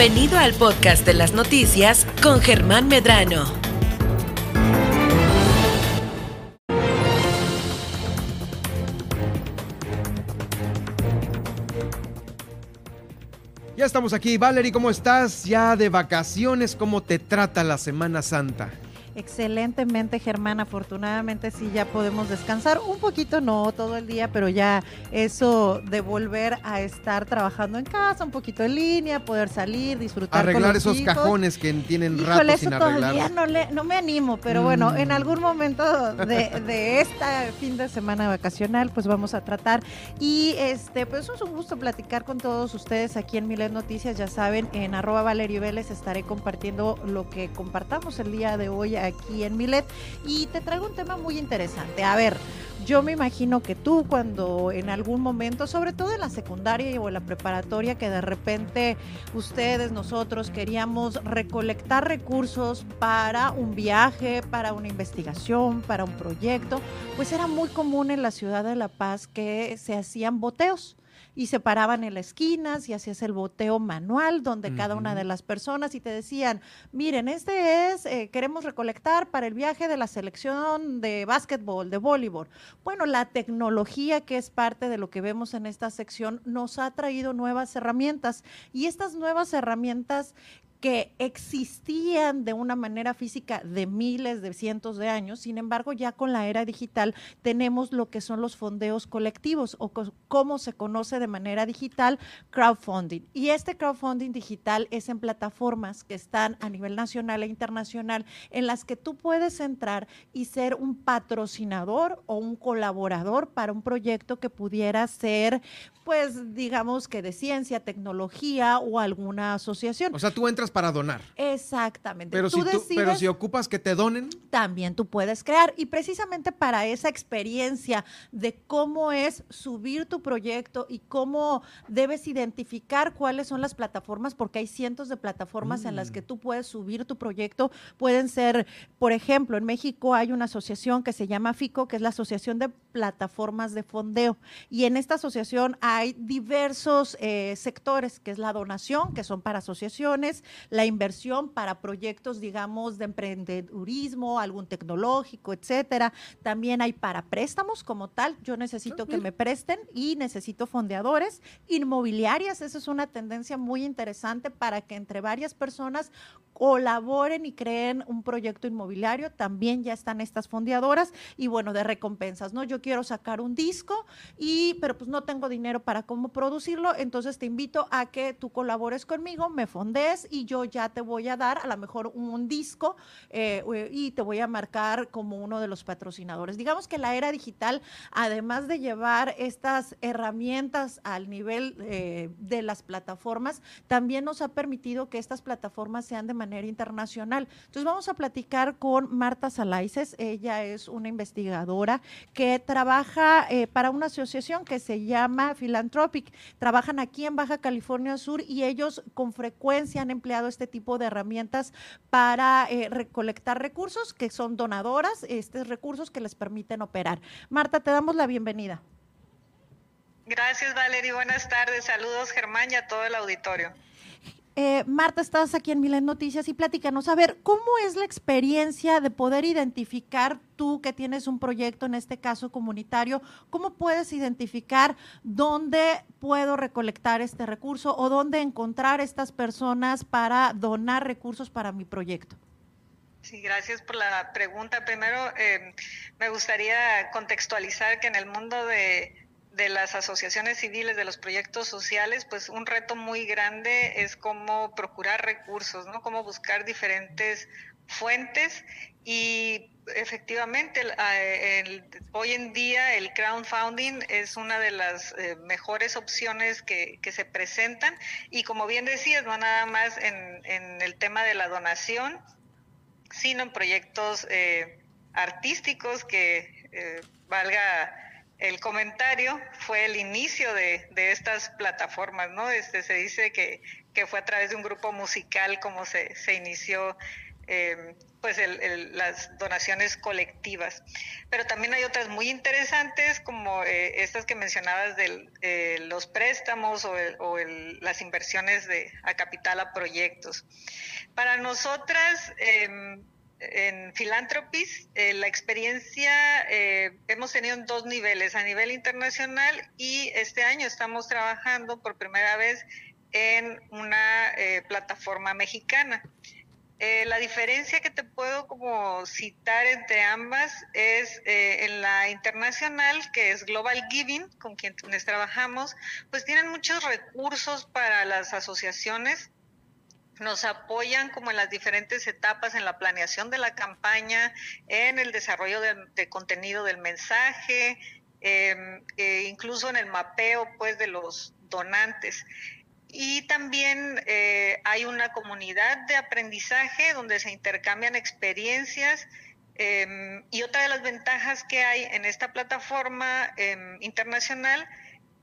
Bienvenido al podcast de las noticias con Germán Medrano. Ya estamos aquí. Valerie, ¿cómo estás? Ya de vacaciones, ¿cómo te trata la Semana Santa? Excelentemente, Germán. Afortunadamente sí ya podemos descansar un poquito, no todo el día, pero ya eso de volver a estar trabajando en casa, un poquito en línea, poder salir, disfrutar. Arreglar con los esos hijos. cajones que tienen Híjole, rato eso sin arreglar. todavía no, le, no me animo, pero bueno, Mm. en algún momento de, de este fin de semana vacacional, pues vamos a tratar. Y este, pues es un gusto platicar con todos ustedes aquí en Milet Noticias. Ya saben, en arroba Valerio Vélez estaré compartiendo lo que compartamos el día de hoy aquí en Milet. Y te traigo un tema muy interesante. A ver, yo me imagino que tú cuando en algún momento, sobre todo en la secundaria o en la preparatoria, que de repente ustedes, nosotros queríamos recolectar recursos para un viaje, para una investigación, para un proyecto, pues era muy común en la ciudad de La Paz que se hacían boteos y se paraban en las esquinas y hacías el boteo manual donde cada una de las personas y te decían, miren, este es, eh, queremos recolectar para el viaje de la selección de básquetbol, de voleibol. Bueno, la tecnología que es parte de lo que vemos en esta sección nos ha traído nuevas herramientas y estas nuevas herramientas que existían de una manera física de miles, de cientos de años. Sin embargo, ya con la era digital tenemos lo que son los fondeos colectivos o co- como se conoce de manera digital, crowdfunding. Y este crowdfunding digital es en plataformas que están a nivel nacional e internacional en las que tú puedes entrar y ser un patrocinador o un colaborador para un proyecto que pudiera ser, pues, digamos que de ciencia, tecnología o alguna asociación. O sea, tú entras para donar. Exactamente. Pero, tú si, tú, pero si ocupas que te donen, también tú puedes crear. Y precisamente para esa experiencia de cómo es subir tu proyecto y cómo debes identificar cuáles son las plataformas, porque hay cientos de plataformas en las Mm. que tú puedes subir tu proyecto. Pueden ser, por ejemplo, en México hay una asociación que se llama FICO, que es la Asociación de Plataformas de Fondeo. Y en esta asociación hay diversos eh, sectores, que es la donación, que son para asociaciones, la inversión para proyectos, digamos, de emprendedurismo, algún tecnológico, etcétera. También hay para préstamos como tal. Yo necesito que me presten y necesito fondeadores. Inmobiliarias, esa es una tendencia muy interesante para que entre varias personas colaboren y creen un proyecto inmobiliario. También ya están estas fondeadoras y bueno, de recompensas, ¿no? Yo quiero sacar un disco y pero pues no tengo dinero para cómo producirlo, entonces te invito a que tú colabores conmigo, me fondees y yo ya te voy a dar a lo mejor un disco eh, y te voy a marcar como uno de los patrocinadores. Digamos que la era digital, además de llevar estas herramientas al nivel eh, de las plataformas, también nos ha permitido que estas plataformas sean de manera internacional. Entonces vamos a platicar con Marta Salaices, ella es una investigadora que trabaja eh, para una asociación que se llama Philanthropic. Trabajan aquí en Baja California Sur y ellos con frecuencia han empleado este tipo de herramientas para eh, recolectar recursos que son donadoras, estos recursos que les permiten operar. Marta, te damos la bienvenida. Gracias, Valeria. Buenas tardes. Saludos, Germán, y a todo el auditorio. Eh, Marta, estás aquí en Milen Noticias y platícanos, a ver, ¿cómo es la experiencia de poder identificar tú que tienes un proyecto, en este caso comunitario, cómo puedes identificar dónde puedo recolectar este recurso o dónde encontrar estas personas para donar recursos para mi proyecto? Sí, gracias por la pregunta. Primero, eh, me gustaría contextualizar que en el mundo de, de las asociaciones civiles, de los proyectos sociales, pues un reto muy grande es cómo procurar recursos, ¿no? Cómo buscar diferentes fuentes y efectivamente el, hoy en día el crowdfunding es una de las eh, mejores opciones que, que, se presentan y como bien decías, no nada más en, en el tema de la donación, sino en proyectos eh, artísticos que eh, valga el comentario fue el inicio de, de, estas plataformas, ¿no? Este se dice que, que fue a través de un grupo musical como se, se inició em, pues las donaciones colectivas. Pero también hay otras muy interesantes como eh, estas que mencionabas de los préstamos o, las inversiones de, a capital a proyectos. Para nosotras, em, en Philanthropies, eh, la experiencia eh, hemos tenido en dos niveles, a nivel internacional y este año estamos trabajando por primera vez en una eh, plataforma mexicana. la diferencia que te puedo como citar entre ambas es en la internacional, que es Global Giving, con quienes trabajamos, pues tienen muchos recursos para las asociaciones nos apoyan como en las diferentes etapas en la planeación de la campaña, en el desarrollo de, contenido del mensaje, em, e incluso en el mapeo pues de los donantes. Y también eh, hay una comunidad de aprendizaje donde se intercambian experiencias em, y otra de las ventajas que hay en esta plataforma em, internacional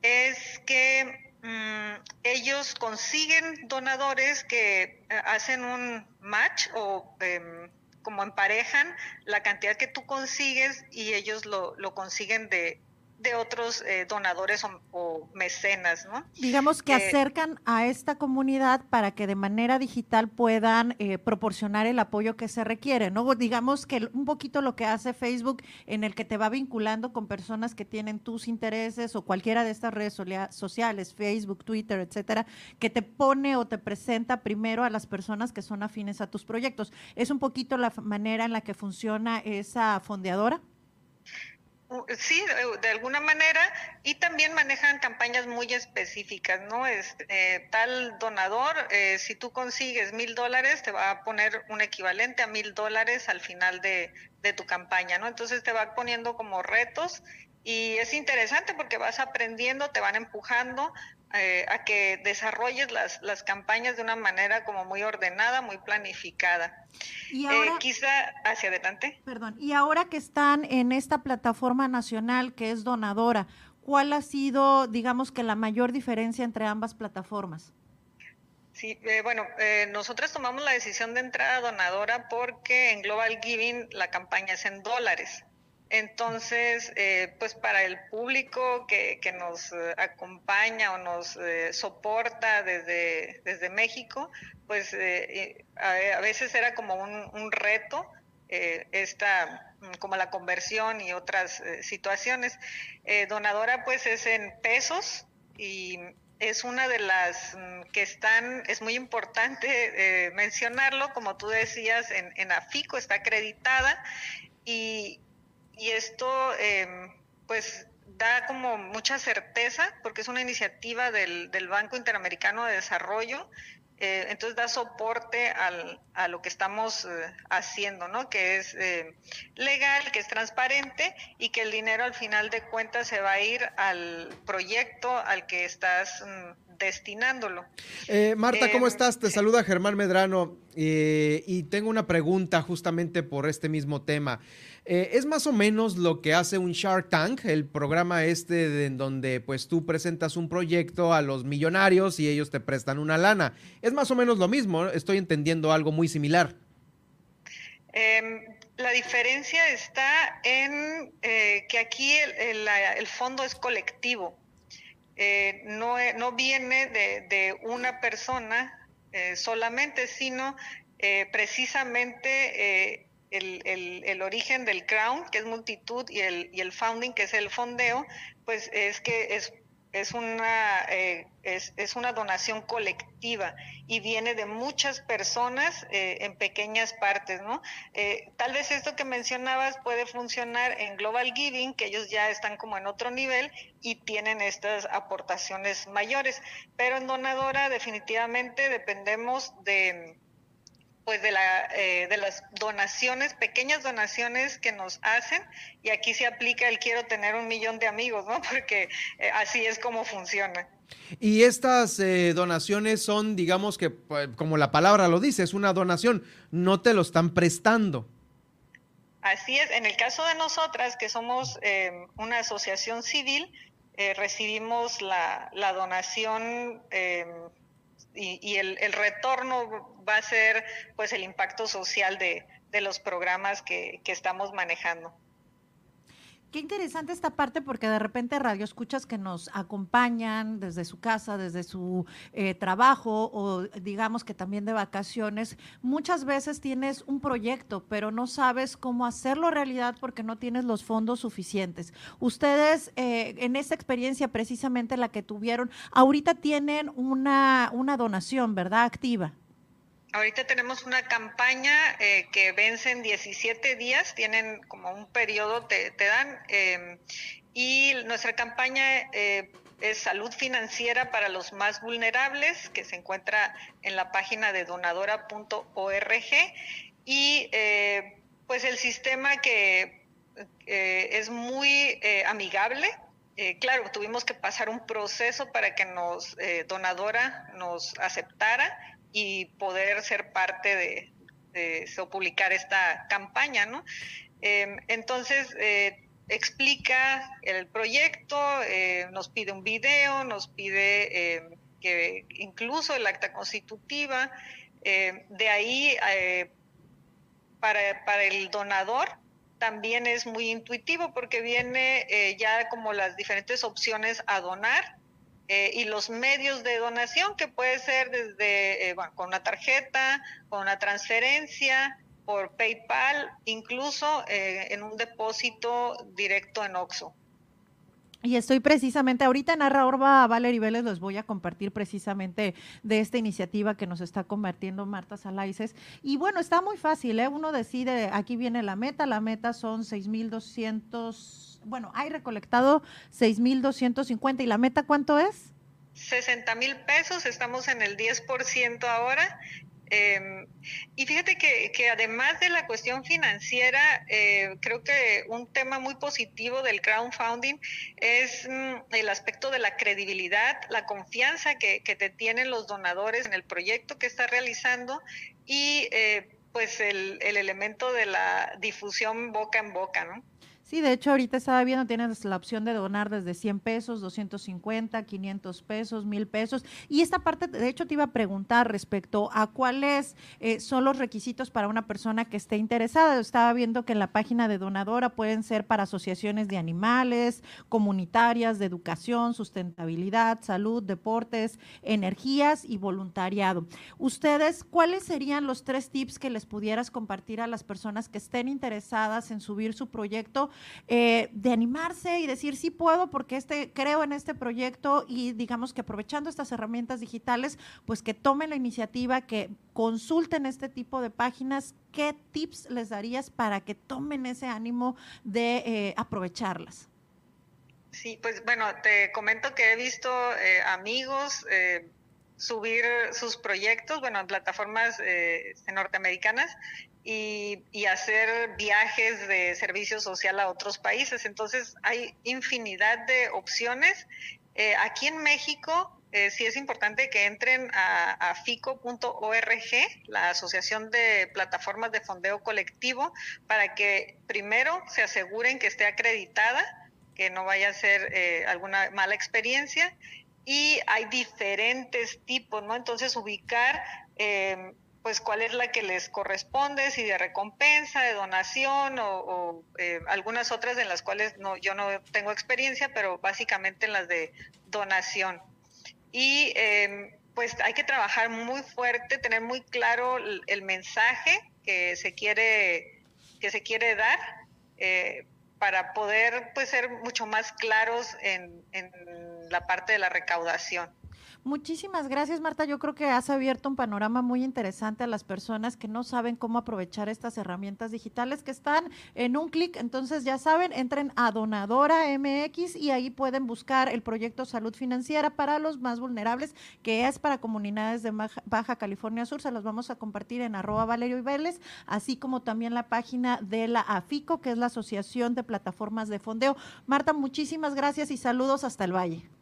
es que ellos consiguen donadores que eh, hacen un match o em, como emparejan la cantidad que tú consigues y ellos lo, lo consiguen de, de otros eh, donadores o, mecenas, ¿no? Digamos que eh, acercan a esta comunidad para que de manera digital puedan eh, proporcionar el apoyo que se requiere, ¿no? Digamos que un poquito lo que hace Facebook en el que te va vinculando con personas que tienen tus intereses o cualquiera de estas redes sociales, Facebook, Twitter, etcétera, que te pone o te presenta primero a las personas que son afines a tus proyectos. ¿Es un poquito la manera en la que funciona esa fondeadora? Sí, de alguna manera, y también manejan campañas muy específicas, ¿no? Es, eh, tal donador, eh, si tú consigues mil dólares, te va a poner un equivalente a mil dólares al final de, de tu campaña, ¿no? Entonces te va poniendo como retos y es interesante porque vas aprendiendo, te van empujando eh, a que desarrolles las, las, campañas de una manera como muy ordenada, muy planificada. Y eh, quizá hacia adelante. Perdón, y ahora que están en esta plataforma nacional que es donadora, ¿cuál ha sido, digamos que la mayor diferencia entre ambas plataformas? Sí, eh, bueno, eh, nosotras tomamos la decisión de entrada donadora porque en Global Giving la campaña es en dólares. Entonces, eh, pues para el público que, que nos eh, acompaña o nos eh, soporta desde, desde México, pues a, veces era como un, reto esta mm, como la conversión y otras situaciones. donadora pues es en pesos y es una de las mm, que están, es muy importante mencionarlo, como tú decías, en, en AFICO está acreditada y, y esto em, pues da como mucha certeza porque es una iniciativa del, del Banco Interamericano de Desarrollo, eh, entonces da soporte al, a lo que estamos eh, haciendo, ¿no? Que es eh, legal, que es transparente y que el dinero al final de cuentas se va a ir al proyecto al que estás mm, destinándolo. Marta, ¿cómo estás? Te saluda Germán Medrano y tengo una pregunta justamente por este mismo tema. Eh, es más o menos lo que hace un Shark Tank, el programa este en donde pues tú presentas un proyecto a los millonarios y ellos te prestan una lana. Es más o menos lo mismo, estoy entendiendo algo muy similar. Em, la diferencia está en eh, que aquí el, fondo es colectivo, eh, no, no, viene de, una persona solamente, sino precisamente el, origen del crown, que es multitud, y el, y el founding, que es el fondeo, pues es que es, es, una, eh, es, es, una donación colectiva y viene de muchas personas eh, en pequeñas partes, ¿no? Eh, tal vez esto que mencionabas puede funcionar en Global Giving, que ellos ya están como en otro nivel y tienen estas aportaciones mayores, pero en Donadora definitivamente dependemos de pues de, la, eh, de las donaciones, pequeñas donaciones que nos hacen, y aquí se aplica el quiero tener un millón de amigos, ¿no? Porque eh, así es como funciona. Y estas eh, donaciones son, digamos que, pues, como la palabra lo dice, es una donación, no te lo están prestando. Así es, en el caso de nosotras, que somos una asociación civil, recibimos la, la donación y, el, retorno va a ser pues el impacto social de, los programas que estamos manejando. Qué interesante esta parte porque de repente radio escuchas que nos acompañan desde su casa, desde su eh, trabajo o digamos que también de vacaciones. Muchas veces tienes un proyecto, pero no sabes cómo hacerlo realidad porque no tienes los fondos suficientes. Ustedes eh, en esta experiencia precisamente la que tuvieron, ahorita tienen una, una donación, ¿verdad? Activa. Ahorita tenemos una campaña eh, que vence en 17 días, tienen como un periodo, te, dan, em, y nuestra campaña eh, es salud financiera para los más vulnerables, que se encuentra en la página de donadora.org, y eh, pues el sistema que es muy amigable, claro, tuvimos que pasar un proceso para que nos donadora nos aceptara y poder ser parte de, o publicar esta campaña, ¿no? Em, entonces, eh, explica el proyecto, eh, nos pide un video, nos pide em, que incluso el acta constitutiva, em, de ahí eh, para, para el donador también es muy intuitivo porque viene ya como las diferentes opciones a donar eh, y los medios de donación, que puede ser desde eh, con una tarjeta, con una transferencia, por PayPal, incluso eh, en un depósito directo en OXO. Y estoy precisamente, ahorita en Arraorba Valerie Vélez les voy a compartir precisamente de esta iniciativa que nos está convirtiendo Marta Salaices. Y bueno, está muy fácil, ¿eh? Uno decide, aquí viene la meta, la meta son 6.200 bueno, hay recolectado 6.250 y la meta cuánto es? 60 mil pesos, estamos en el 10% ahora. Em, y fíjate que, que, además de la cuestión financiera, eh, creo que un tema muy positivo del crowdfunding es mm, el aspecto de la credibilidad, la confianza que, te tienen los donadores en el proyecto que estás realizando y eh, pues el, el elemento de la difusión boca en boca, ¿no? Sí, de hecho ahorita estaba viendo, tienes la opción de donar desde 100 pesos, 250, 500 pesos, 1000 pesos. Y esta parte, de hecho te iba a preguntar respecto a cuáles eh, son los requisitos para una persona que esté interesada. Estaba viendo que en la página de donadora pueden ser para asociaciones de animales, comunitarias, de educación, sustentabilidad, salud, deportes, energías y voluntariado. Ustedes, ¿cuáles serían los tres tips que les pudieras compartir a las personas que estén interesadas en subir su proyecto? Eh, de animarse y decir sí puedo porque este, creo en este proyecto y digamos que aprovechando estas herramientas digitales, pues que tomen la iniciativa, que consulten este tipo de páginas. ¿Qué tips les darías para que tomen ese ánimo de eh, aprovecharlas? Sí, pues bueno, te comento que he visto eh, amigos subir sus proyectos, bueno, en plataformas norteamericanas y, hacer viajes de servicio social a otros países. Entonces hay infinidad de opciones. Eh, aquí en México eh, sí es importante que entren a, fico.org, la Asociación de Plataformas de Fondeo Colectivo, para que primero se aseguren que esté acreditada, que no vaya a ser eh, alguna mala experiencia. Y hay diferentes tipos, ¿no? Entonces ubicar pues cuál es la que les corresponde, si de recompensa, de donación o, eh, algunas otras en las cuales no, yo no tengo experiencia, pero básicamente en las de donación. Y em, pues hay que trabajar muy fuerte, tener muy claro el, mensaje que se quiere, que se quiere dar eh, para poder pues, ser mucho más claros en, en la parte de la recaudación. Muchísimas gracias, Marta. Yo creo que has abierto un panorama muy interesante a las personas que no saben cómo aprovechar estas herramientas digitales que están en un clic. Entonces, ya saben, entren a Donadora MX y ahí pueden buscar el proyecto Salud Financiera para los más vulnerables, que es para comunidades de Baja California Sur. Se los vamos a compartir en arroba Valerio y así como también la página de la AFICO, que es la Asociación de Plataformas de Fondeo. Marta, muchísimas gracias y saludos hasta el Valle.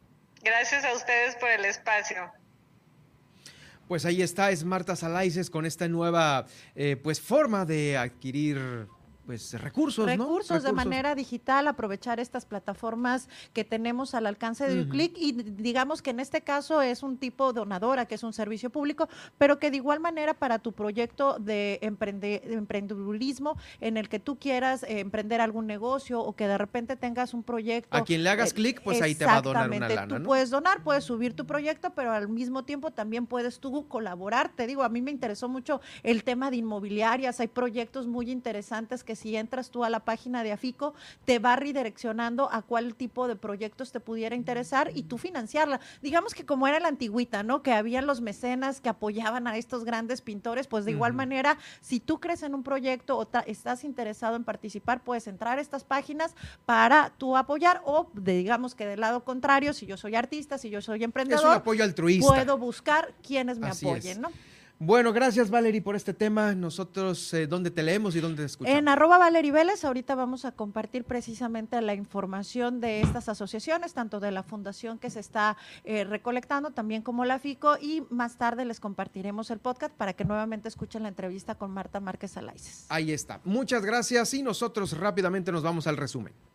Gracias a ustedes por el espacio. Pues ahí está, es Marta Salaices con esta nueva eh, pues forma de adquirir pues recursos, recursos, ¿no? Recursos de manera digital, aprovechar estas plataformas que tenemos al alcance de un clic y digamos que en este caso es un tipo donadora, que es un servicio público, pero que de igual manera para tu proyecto de, emprende, emprendedurismo en el que tú quieras eh, emprender algún negocio o que de repente tengas un proyecto. A quien le hagas eh, clic, pues ahí te va a donar una lana, Tú puedes donar, puedes subir tu proyecto, pero al mismo tiempo también puedes tú colaborar. Te digo, a mí me interesó mucho el tema de inmobiliarias, hay proyectos muy interesantes que si entras tú a la página de Afico, te va redireccionando a cuál tipo de proyectos te pudiera interesar y tú financiarla. Digamos que como era la antigüita, ¿no? Que habían los mecenas que apoyaban a estos grandes pintores, pues de igual manera, si tú crees en un proyecto o estás interesado en participar, puedes entrar a estas páginas para tú apoyar o digamos que del lado contrario, si yo soy artista, si yo soy emprendedor, es un apoyo altruista. Puedo buscar quienes me apoyen, ¿no? Bueno, gracias Valerie por este tema. Nosotros, eh, ¿dónde te leemos y dónde te escuchamos? En arroba Valerie Vélez, ahorita vamos a compartir precisamente la información de estas asociaciones, tanto de la fundación que se está eh, recolectando, también como la FICO, y más tarde les compartiremos el podcast para que nuevamente escuchen la entrevista con Marta Márquez Alaices. Ahí está. Muchas gracias y nosotros rápidamente nos vamos al resumen.